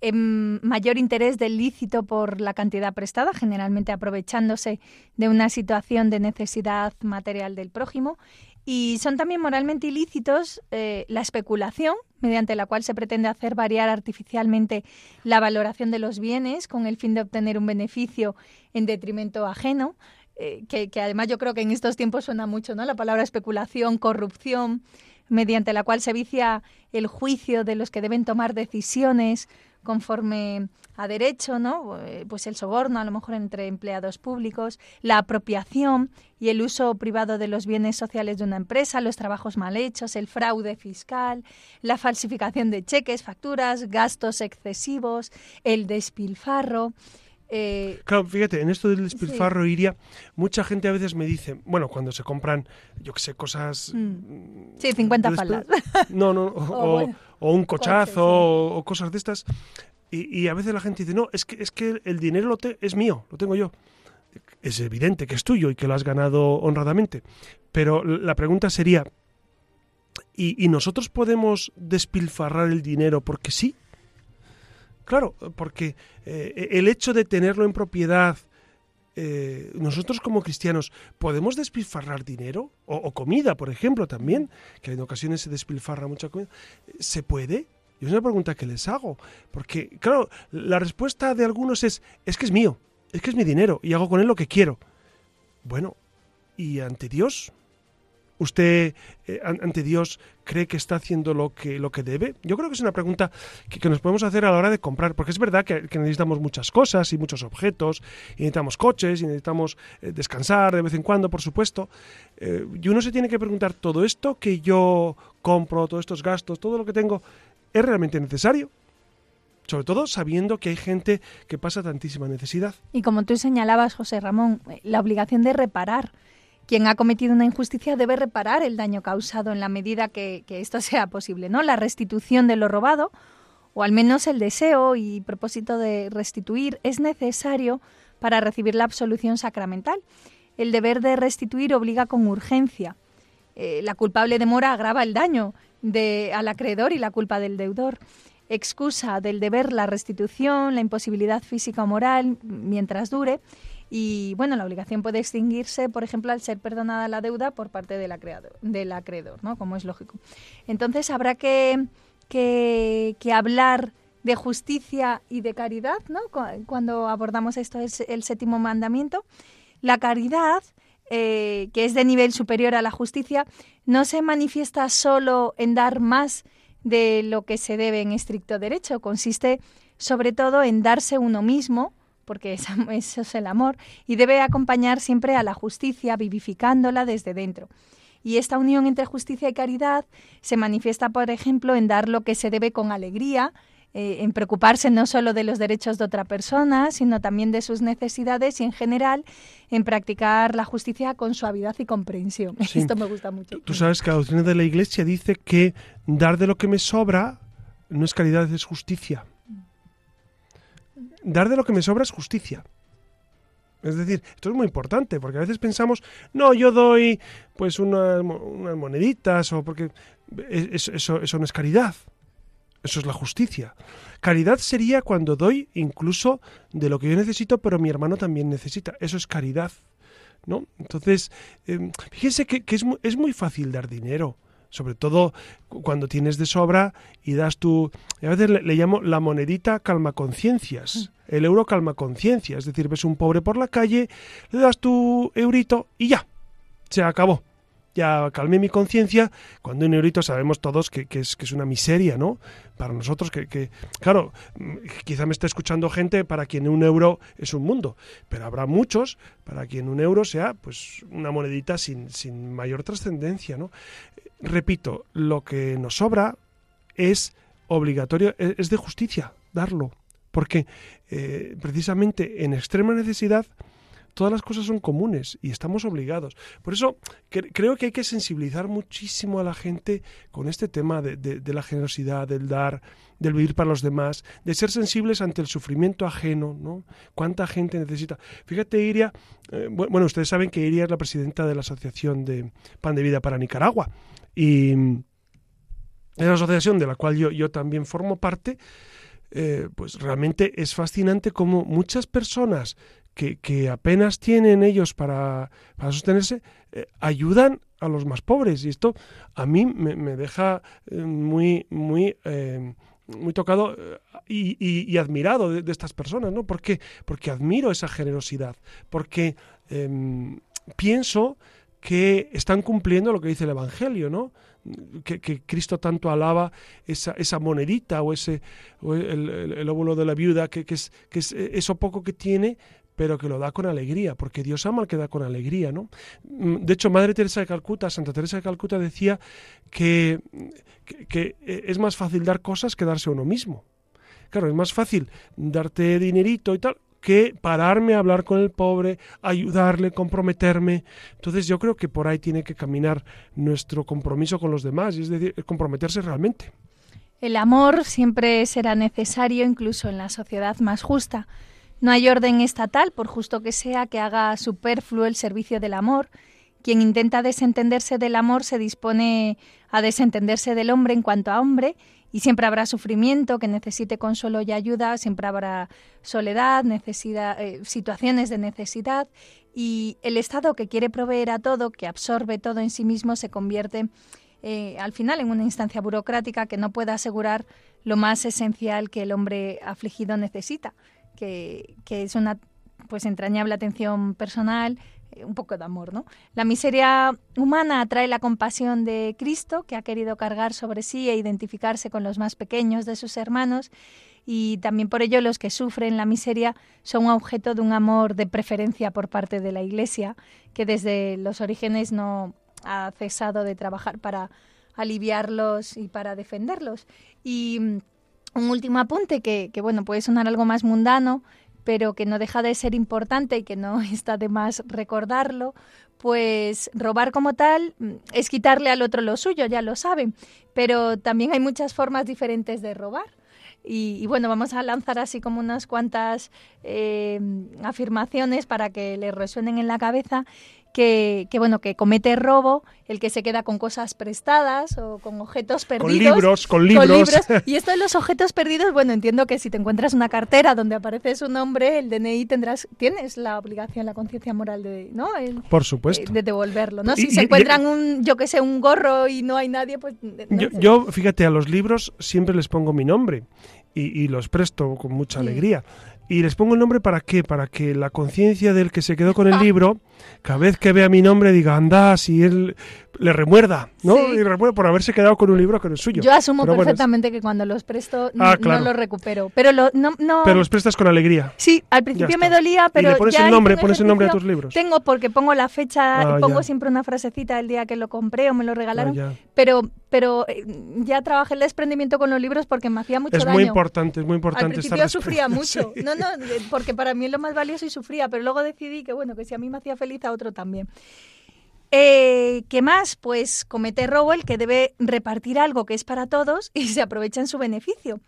en mayor interés del lícito por la cantidad prestada, generalmente aprovechándose de una situación de necesidad material del prójimo, y son también moralmente ilícitos eh, la especulación, mediante la cual se pretende hacer variar artificialmente la valoración de los bienes con el fin de obtener un beneficio en detrimento ajeno, eh, que, que, además yo creo que en estos tiempos suena mucho, ¿no? La palabra especulación, corrupción, mediante la cual se vicia el juicio de los que deben tomar decisiones conforme a derecho, ¿no? Eh, pues el soborno, a lo mejor entre empleados públicos, la apropiación y el uso privado de los bienes sociales de una empresa, los trabajos mal hechos, el fraude fiscal, la falsificación de cheques, facturas, gastos excesivos, el despilfarro. Eh, claro, fíjate, en esto del despilfarro iría, mucha gente a veces me dice, bueno, cuando se compran, yo que sé, cosas... Mm. Sí, 50 palas. (laughs) No, no, o, un cochazo o, cosas de estas. Y, a veces la gente dice, no, es que, es que el dinero lo es mío, lo tengo yo. Es evidente que es tuyo y que lo has ganado honradamente. Pero la pregunta sería, ¿y, y nosotros podemos despilfarrar el dinero porque sí? Claro, porque eh, el hecho de tenerlo en propiedad, eh, nosotros como cristianos, ¿podemos despilfarrar dinero? O, comida, por ejemplo, también, que en ocasiones se despilfarra mucha comida. ¿Se puede? Y es una pregunta que les hago. Porque, claro, la respuesta de algunos es, es que es mío, es que es mi dinero y hago con él lo que quiero. Bueno, ¿y ante Dios? ¿Usted eh, ante Dios cree que está haciendo lo que, lo que debe? Yo creo que es una pregunta que, nos podemos hacer a la hora de comprar, porque es verdad que, necesitamos muchas cosas y muchos objetos, y necesitamos coches, y necesitamos eh, descansar de vez en cuando, por supuesto. Eh, y uno se tiene que preguntar, ¿todo esto que yo compro, todos estos gastos, todo lo que tengo, es realmente necesario? sobre todo sabiendo que hay gente que pasa tantísima necesidad. Y como tú señalabas, José Ramón, la obligación de reparar quien ha cometido una injusticia debe reparar el daño causado en la medida que, esto sea posible, ¿no? La restitución de lo robado, o al menos el deseo y propósito de restituir, es necesario para recibir la absolución sacramental. El deber de restituir obliga con urgencia. Eh, la culpable demora agrava el daño de, al acreedor y la culpa del deudor. Excusa del deber la restitución, la imposibilidad física o moral mientras dure y bueno, la obligación puede extinguirse, por ejemplo, al ser perdonada la deuda por parte del acreedor, del acreedor ¿no? Como es lógico. Entonces habrá que, que, hablar de justicia y de caridad, ¿no? Cuando abordamos esto es el séptimo mandamiento. La caridad eh, que es de nivel superior a la justicia, no se manifiesta solo en dar más de lo que se debe en estricto derecho, consiste sobre todo en darse uno mismo, porque (laughs) eso es el amor, y debe acompañar siempre a la justicia, vivificándola desde dentro. Y esta unión entre justicia y caridad se manifiesta, por ejemplo, en dar lo que se debe con alegría, eh, en preocuparse no solo de los derechos de otra persona, sino también de sus necesidades y en general en practicar la justicia con suavidad y comprensión. (laughs) Esto me gusta mucho. Tú sabes que la doctrina de la Iglesia dice que dar de lo que me sobra no es caridad, es justicia. Dar de lo que me sobra es justicia. Es decir, esto es muy importante, porque a veces pensamos, no, yo doy pues unas, moneditas, o porque eso, eso no es caridad. Eso es la justicia. Caridad sería cuando doy incluso de lo que yo necesito, pero mi hermano también necesita. Eso es caridad. ¿no? Entonces, eh, fíjense que, es, es, muy fácil dar dinero, sobre todo cuando tienes de sobra y das tu... A veces le llamo la monedita calma conciencias. El euro calma conciencia. Es decir, ves un pobre por la calle, le das tu eurito y ya, se acabó ya calmé mi conciencia, cuando un eurito sabemos todos que, es, que es una miseria, ¿no? Para nosotros, que, claro, mm, quizá me está escuchando gente para quien un euro es un mundo, pero habrá muchos para quien un euro sea pues una monedita sin, sin mayor trascendencia, ¿no? Repito, lo que nos sobra es obligatorio, e, es de justicia darlo, porque eh, precisamente en extrema necesidad todas las cosas son comunes y estamos obligados. Por eso creo que hay que sensibilizar muchísimo a la gente con este tema de, la generosidad, del dar, del vivir para los demás, de ser sensibles ante el sufrimiento ajeno, ¿no? ¿Cuánta gente necesita? Fíjate, Iria, eh, bueno, ustedes saben que Iria es la presidenta de la Asociación de Pan de Vida para Nicaragua y es la asociación de la cual yo, yo también formo parte. Eh, pues realmente es fascinante como muchas personas que, apenas tienen ellos para, sostenerse, eh, ayudan a los más pobres. Y esto a mí me, deja eh, muy, muy, muy tocado y, admirado de, estas personas, ¿no? ¿Por Porque admiro esa generosidad, porque em, pienso que están cumpliendo lo que dice el Evangelio, ¿no? Que, Cristo tanto alaba esa, esa monedita o ese el, óvulo de la viuda, que, es, que es eso poco que tiene, pero que lo da con alegría, porque Dios ama al que da con alegría, ¿no? Mm, de hecho, Madre Teresa de Calcuta, Santa Teresa de Calcuta decía que, que, eh, es más fácil dar cosas que darse a uno mismo. Claro, es más fácil darte dinerito y tal que pararme a hablar con el pobre, ayudarle, comprometerme. Entonces yo creo que por ahí tiene que caminar nuestro compromiso con los demás, es decir, comprometerse realmente. El amor siempre será necesario incluso en la sociedad más justa no hay orden estatal, por justo que sea, que haga superfluo el servicio del amor. Quien intenta desentenderse del amor se dispone a desentenderse del hombre en cuanto a hombre, y siempre habrá sufrimiento que necesite consuelo y ayuda, siempre habrá soledad, necesidad, eh, situaciones de necesidad, y el Estado que quiere proveer a todo, que absorbe todo en sí mismo, se convierte eh, al final en una instancia burocrática que no puede asegurar lo más esencial que el hombre afligido necesita que, es una pues entrañable atención personal, un poco de amor, ¿no? La miseria humana atrae la compasión de Cristo, que ha querido cargar sobre sí e identificarse con los más pequeños de sus hermanos, y también por ello los que sufren la miseria son objeto de un amor de preferencia por parte de la Iglesia, que desde los orígenes no ha cesado de trabajar para aliviarlos y para defenderlos. Y mm, un último apunte que, bueno, puede sonar algo más mundano, pero que no deja de ser importante y que no (laughs) está de más recordarlo, pues robar como tal mm, es quitarle al otro lo suyo, ya lo saben, pero también hay muchas formas diferentes de robar. Y, bueno, vamos a lanzar así como unas cuantas eh, afirmaciones para que le resuenen en la cabeza que, bueno, que comete robo, el que se queda con cosas prestadas o con objetos perdidos. Con libros, con libros. (laughs) Y esto de los objetos perdidos, bueno, entiendo que si te encuentras una cartera donde aparece su nombre, el DNI tendrás, tienes la obligación, la conciencia moral de, ¿no? Por supuesto. De devolverlo, ¿no? Si se encuentran un, yo que sé, un gorro y no hay nadie, pues... yo, yo, fíjate, a los libros siempre les pongo mi nombre y, los presto con mucha alegría. Y les pongo el nombre para qué? Para que la conciencia del que se quedó con el libro, (laughs) cada vez que vea mi nombre diga, anda, si él le remuerda, ¿no? Y remuerda por haberse quedado con un libro que no es suyo. Yo asumo perfectamente que cuando los presto ah, no los recupero. Pero, lo, no, no... pero los prestas con alegría. Sí, al principio me dolía, pero. ¿Y le pones el nombre, pones el nombre a tus libros. Tengo, porque pongo la fecha, ah, pongo siempre una frasecita el día que lo compré o me lo regalaron. Ah, pero pero eh, ya trabajé el desprendimiento con los libros porque me hacía mucho es daño. Es muy importante, es muy importante. Al principio sufría (laughs) mucho. No, no, porque para mí es lo más valioso y sufría, pero luego decidí que bueno, que si a mí me hacía feliz a otro también. Eh, ¿Qué más? Pues comete robo el que debe repartir algo que es para todos y se aprovecha en su beneficio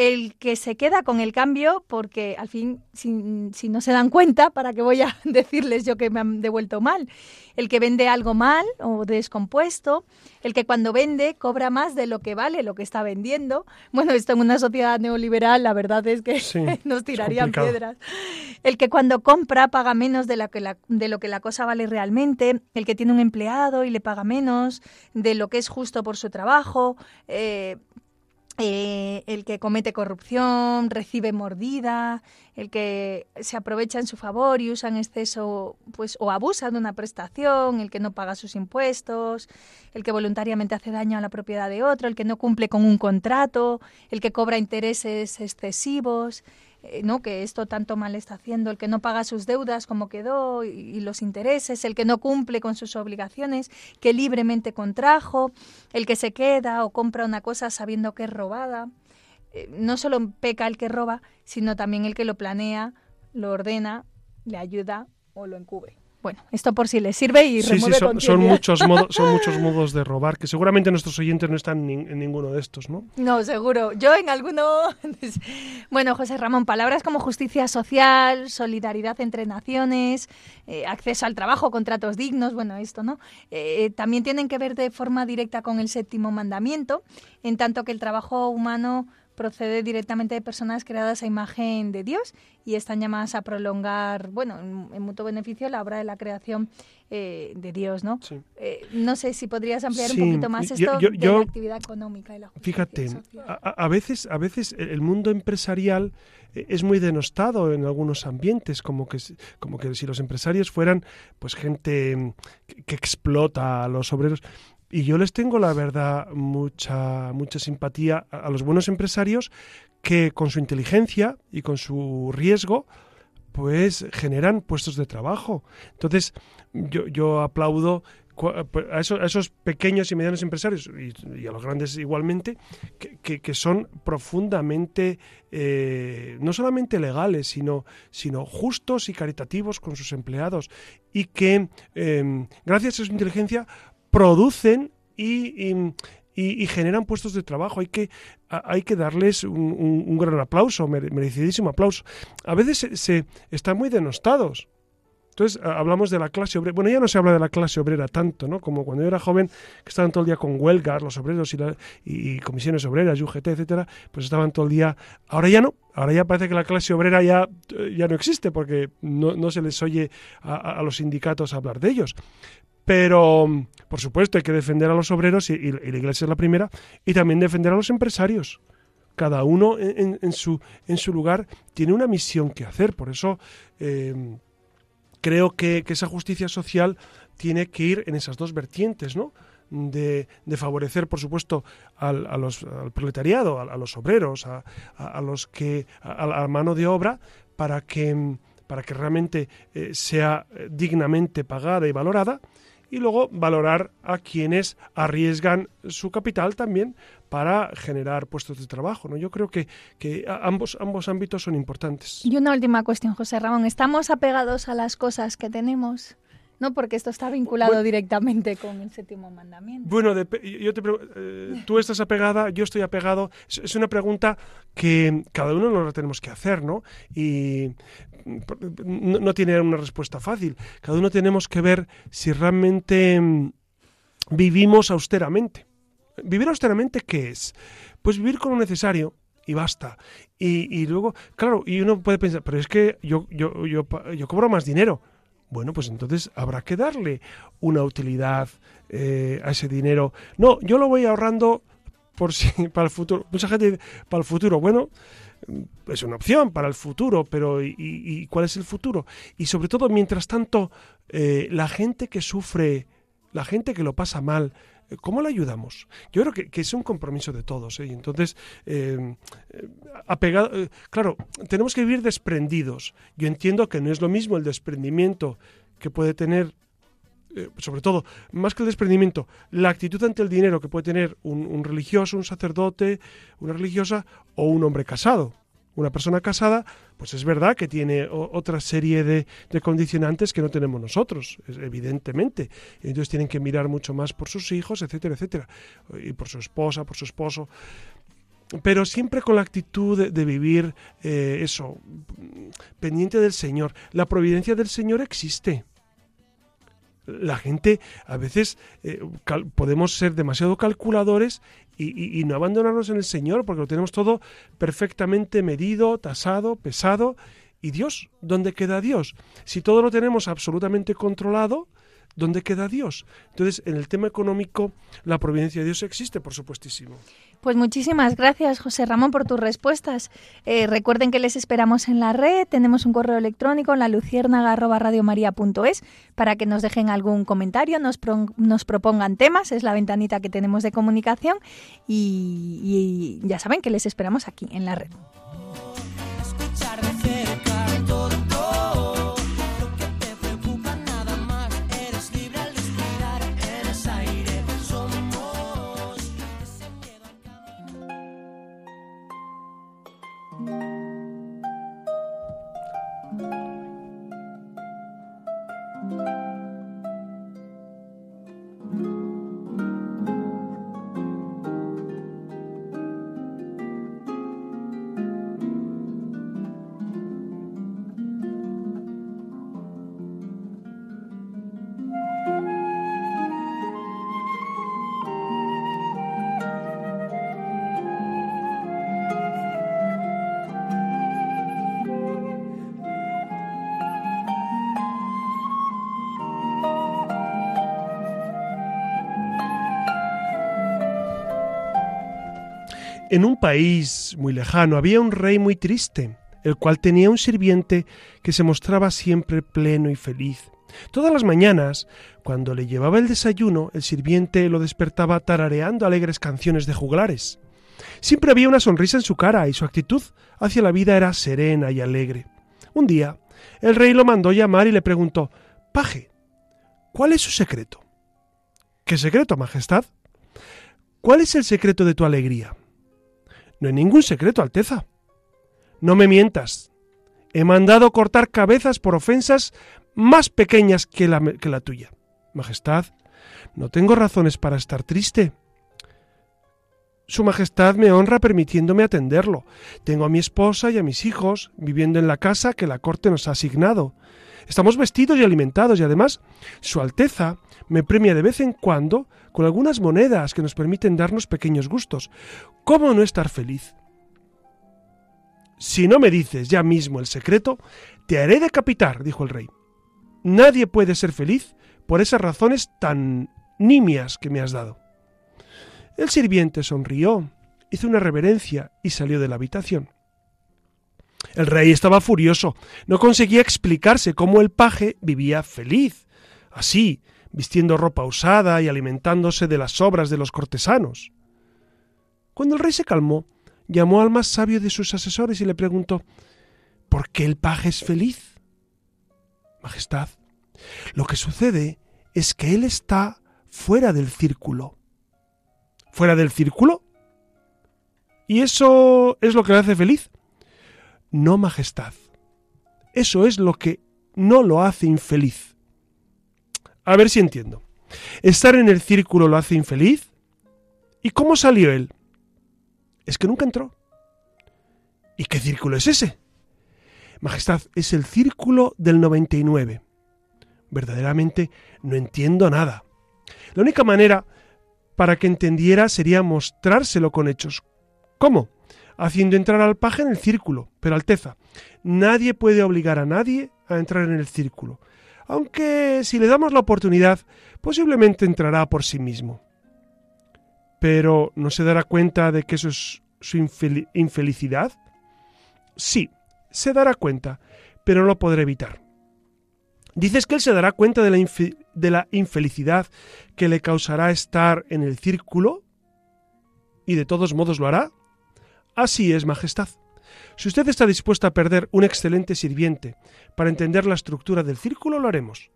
el que se queda con el cambio, porque al fin, si, no se dan cuenta, ¿para qué voy a (laughs) decirles yo que me han devuelto mal? El que vende algo mal o descompuesto, el que cuando vende cobra más de lo que vale lo que está vendiendo. Bueno, esto en una sociedad neoliberal, la verdad es que (laughs) nos tirarían piedras. El que cuando compra paga menos de, que de lo que la cosa vale realmente, el que tiene un empleado y le paga menos de lo que es justo por su trabajo. Eh, eh, el que comete corrupción, recibe mordida, el que se aprovecha en su favor y usa en exceso pues, o abusa de una prestación, el que no paga sus impuestos, el que voluntariamente hace daño a la propiedad de otro, el que no cumple con un contrato, el que cobra intereses excesivos, ¿no? que esto tanto mal está haciendo, el que no paga sus deudas como quedó y, los intereses, el que no cumple con sus obligaciones que libremente contrajo, el que se queda o compra una cosa sabiendo que es robada. Eh, no solo peca el que roba, sino también el que lo planea, lo ordena, le ayuda o lo encubre. Bueno, esto por si les sirve y sí, sí, son, son muchos modos, son (laughs) muchos modos de robar, que seguramente nuestros oyentes no están en, ninguno de estos, ¿no? No, seguro. Yo en alguno... (laughs) bueno, José Ramón, palabras como justicia social, solidaridad entre naciones, eh, acceso al trabajo, contratos dignos, bueno, esto, ¿no? Eh, también tienen que ver de forma directa con el séptimo mandamiento, en tanto que el trabajo humano procede directamente de personas creadas a imagen de Dios y están llamadas a prolongar, bueno, en, mutuo beneficio la obra de la creación eh, de Dios, ¿no? Eh, no sé si podrías ampliar un poquito más esto de la actividad económica. Y la fíjate, a, veces, a veces el mundo empresarial eh, es muy denostado en algunos ambientes, como que, como que si los empresarios fueran pues gente mm, que explota a los obreros. Y yo les tengo, la verdad, mucha, mucha simpatía a, los buenos empresarios que con su inteligencia y con su riesgo, pues generan puestos de trabajo. Entonces, yo, yo aplaudo a esos, a esos, pequeños y medianos empresarios y, a los grandes igualmente, que, que, son profundamente, eh, no solamente legales, sino, sino justos y caritativos con sus empleados y que, em, gracias a su inteligencia, producen y, y, generan puestos de trabajo. Hay que, hay que darles un, gran aplauso, merecidísimo aplauso. A veces se, están muy denostados. Entonces hablamos de la clase obrera. Bueno, ya no se habla de la clase obrera tanto, ¿no? Como cuando yo era joven, que estaban todo el día con huelgas, los obreros y, comisiones obreras, UGT, etcétera, pues estaban todo el día. Ahora ya no. Ahora ya parece que la clase obrera ya, ya no existe porque no, no se les oye a los sindicatos hablar de ellos. Pero, por supuesto, hay que defender a los obreros y, la Iglesia es la primera, y también defender a los empresarios. Cada uno en, su, en su lugar tiene una misión que hacer. Por eso eh, creo que, esa justicia social tiene que ir en esas dos vertientes, ¿no? De, favorecer, por supuesto, al, proletariado, a, los obreros, a, los que a, la mano de obra, para que, para que realmente eh, sea dignamente pagada y valorada, y luego valorar a quienes arriesgan su capital también para generar puestos de trabajo. ¿no? Yo creo que, que ambos, ambos ámbitos son importantes. Y una última cuestión, José Ramón. ¿Estamos apegados a las cosas que tenemos? No, porque esto está vinculado directamente con el séptimo mandamiento. Bueno, yo te eh, tú estás apegada, yo estoy apegado. Es, una pregunta que cada uno nos la tenemos que hacer, ¿no? Y no, tiene una respuesta fácil. Cada uno tenemos que ver si realmente mm, vivimos austeramente. ¿Vivir austeramente qué es? Pues vivir con lo necesario y basta. Y, luego, claro, y uno puede pensar, pero es que yo, yo, yo, yo cobro más dinero. Bueno, pues entonces habrá que darle una utilidad eh, a ese dinero. No, yo lo voy ahorrando por si (laughs) para el futuro. Mucha gente dice, para el futuro, bueno, es una opción para el futuro, pero ¿y, cuál es el futuro? Y sobre todo, mientras tanto, eh, la gente que sufre, la gente que lo pasa mal, ¿Cómo le ayudamos? Yo creo que, es un compromiso de todos. ¿eh? Y entonces, apegado, claro, tenemos que vivir desprendidos. Yo entiendo que no es lo mismo el desprendimiento que puede tener eh, sobre todo, más que el desprendimiento, la actitud ante el dinero que puede tener un, religioso, un sacerdote, una religiosa o un hombre casado. Una persona casada, pues es verdad que tiene otra serie de, condicionantes que no tenemos nosotros, evidentemente. Entonces tienen que mirar mucho más por sus hijos, etcétera, etcétera. Y por su esposa, por su esposo pero siempre con la actitud de, vivir eh, eso, pendiente del Señor. La providencia del Señor existe la gente a veces eh, podemos ser demasiado calculadores y, no abandonarnos en el Señor porque lo tenemos todo perfectamente medido, tasado, pesado. ¿Y Dios? ¿Dónde queda Dios? Si todo lo tenemos absolutamente controlado, ¿dónde queda Dios? Entonces, en el tema económico, la providencia de Dios existe, por supuestísimo. Pues muchísimas gracias, José Ramón, por tus respuestas. Eh, recuerden que les esperamos en la red. Tenemos un correo electrónico en la luciérnaga.radiomaría.es para que nos dejen algún comentario, nos, nos, propongan temas. Es la ventanita que tenemos de comunicación. y ya saben que les esperamos aquí en la red. En un país muy lejano había un rey muy triste, el cual tenía un sirviente que se mostraba siempre pleno y feliz. Todas las mañanas, cuando le llevaba el desayuno, el sirviente lo despertaba tarareando alegres canciones de juglares. Siempre había una sonrisa en su cara y su actitud hacia la vida era serena y alegre. Un día, el rey lo mandó llamar y le preguntó Paje, ¿cuál es su secreto? ¿Qué secreto, Majestad? ¿Cuál es el secreto de tu alegría? No hay ningún secreto, Alteza. No me mientas. He mandado cortar cabezas por ofensas más pequeñas que la, que la tuya. Majestad, no tengo razones para estar triste. Su Majestad me honra permitiéndome atenderlo. Tengo a mi esposa y a mis hijos viviendo en la casa que la corte nos ha asignado. Estamos vestidos y alimentados y además Su Alteza me premia de vez en cuando con algunas monedas que nos permiten darnos pequeños gustos. ¿Cómo no estar feliz? Si no me dices ya mismo el secreto, te haré decapitar, dijo el rey. Nadie puede ser feliz por esas razones tan nimias que me has dado. El sirviente sonrió, hizo una reverencia y salió de la habitación. El rey estaba furioso, no conseguía explicarse cómo el paje vivía feliz, así, vistiendo ropa usada y alimentándose de las obras de los cortesanos. Cuando el rey se calmó, llamó al más sabio de sus asesores y le preguntó ¿Por qué el paje es feliz? Majestad, lo que sucede es que él está fuera del círculo. ¿Fuera del círculo? ¿Y eso es lo que le hace feliz? No, Majestad. Eso es lo que no lo hace infeliz. A ver si entiendo. ¿Estar en el círculo lo hace infeliz? ¿Y cómo salió él? Es que nunca entró. ¿Y qué círculo es ese? Majestad, es el círculo del 99. Verdaderamente no entiendo nada. La única manera para que entendiera sería mostrárselo con hechos. ¿Cómo? Haciendo entrar al paje en el círculo. Pero Alteza, nadie puede obligar a nadie a entrar en el círculo aunque si le damos la oportunidad, posiblemente entrará por sí mismo. pero ¿no se dará cuenta de que eso es su infelicidad? Sí, se dará cuenta, pero no lo podrá evitar. Dices que él se dará cuenta de la, de la infelicidad que le causará estar en el círculo y de todos modos lo hará. Así es, Majestad. Si usted está dispuesta a perder un excelente sirviente para entender la estructura del círculo, lo haremos.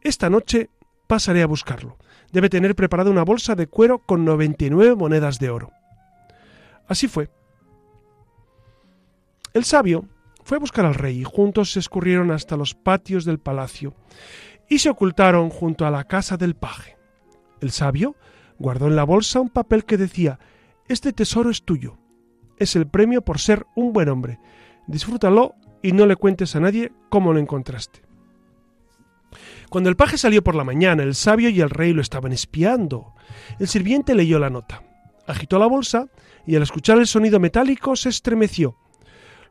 Esta noche pasaré a buscarlo. Debe tener preparada una bolsa de cuero con 99 monedas de oro. Así fue. El sabio fue a buscar al rey y juntos se escurrieron hasta los patios del palacio y se ocultaron junto a la casa del paje. El sabio guardó en la bolsa un papel que decía Este tesoro es tuyo. Es el premio por ser un buen hombre. Disfrútalo y no le cuentes a nadie cómo lo encontraste. Cuando el paje salió por la mañana, el sabio y el rey lo estaban espiando. El sirviente leyó la nota, agitó la bolsa y al escuchar el sonido metálico se estremeció.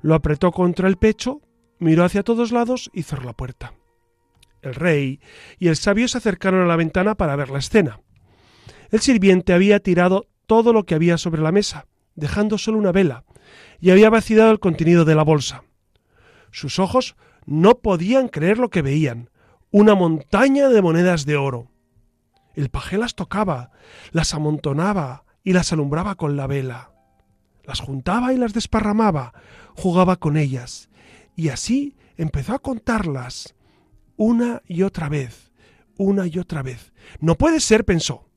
Lo apretó contra el pecho, miró hacia todos lados y cerró la puerta. El rey y el sabio se acercaron a la ventana para ver la escena. El sirviente había tirado todo lo que había sobre la mesa, dejando solo una vela, y había vaciado el contenido de la bolsa. Sus ojos no podían creer lo que veían, una montaña de monedas de oro. El paje las tocaba, las amontonaba y las alumbraba con la vela. Las juntaba y las desparramaba, jugaba con ellas, y así empezó a contarlas, una y otra vez, una y otra vez. No puede ser, pensó.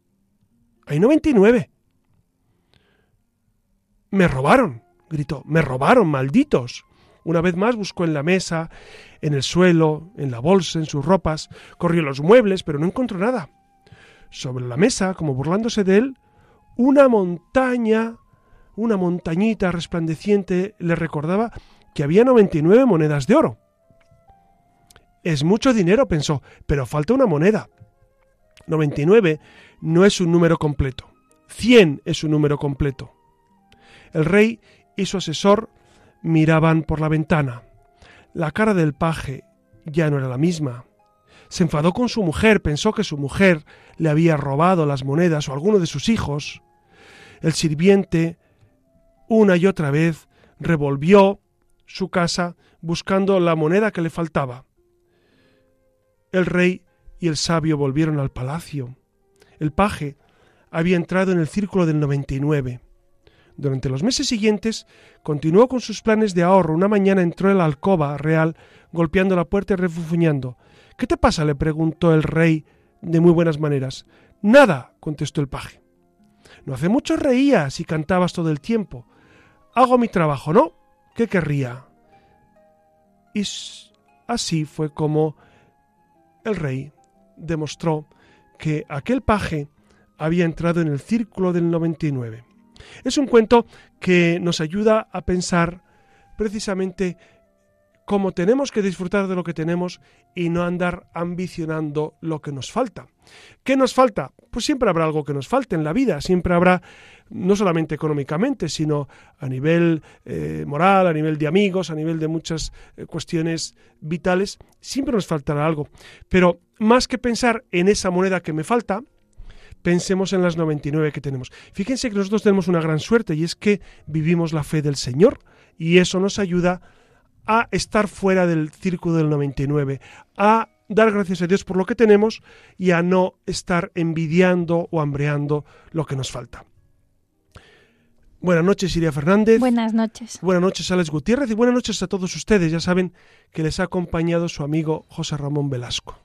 Hay noventa y nueve. Me robaron, gritó. Me robaron, malditos. Una vez más buscó en la mesa, en el suelo, en la bolsa, en sus ropas, corrió los muebles, pero no encontró nada. Sobre la mesa, como burlándose de él, una montaña, una montañita resplandeciente le recordaba que había noventa y nueve monedas de oro. Es mucho dinero, pensó, pero falta una moneda. 99 no es un número completo. 100 es un número completo. El rey y su asesor miraban por la ventana. La cara del paje ya no era la misma. Se enfadó con su mujer, pensó que su mujer le había robado las monedas o alguno de sus hijos. El sirviente, una y otra vez, revolvió su casa buscando la moneda que le faltaba. El rey y el sabio volvieron al palacio. El paje había entrado en el círculo del 99. Durante los meses siguientes continuó con sus planes de ahorro. Una mañana entró en la alcoba real, golpeando la puerta y refufuñando. ¿Qué te pasa? le preguntó el rey de muy buenas maneras. Nada, contestó el paje. No hace mucho reías y cantabas todo el tiempo. Hago mi trabajo, ¿no? ¿Qué querría? Y así fue como el rey demostró que aquel paje había entrado en el círculo del 99. Es un cuento que nos ayuda a pensar precisamente cómo tenemos que disfrutar de lo que tenemos y no andar ambicionando lo que nos falta. ¿Qué nos falta? Pues siempre habrá algo que nos falte en la vida, siempre habrá, no solamente económicamente, sino a nivel eh, moral, a nivel de amigos, a nivel de muchas eh, cuestiones vitales, siempre nos faltará algo. Pero más que pensar en esa moneda que me falta, pensemos en las 99 que tenemos. Fíjense que nosotros tenemos una gran suerte y es que vivimos la fe del Señor y eso nos ayuda a estar fuera del círculo del 99, a dar gracias a Dios por lo que tenemos y a no estar envidiando o hambreando lo que nos falta. Buenas noches, Iria Fernández. Buenas noches. Buenas noches, Alex Gutiérrez. Y buenas noches a todos ustedes. Ya saben que les ha acompañado su amigo José Ramón Velasco.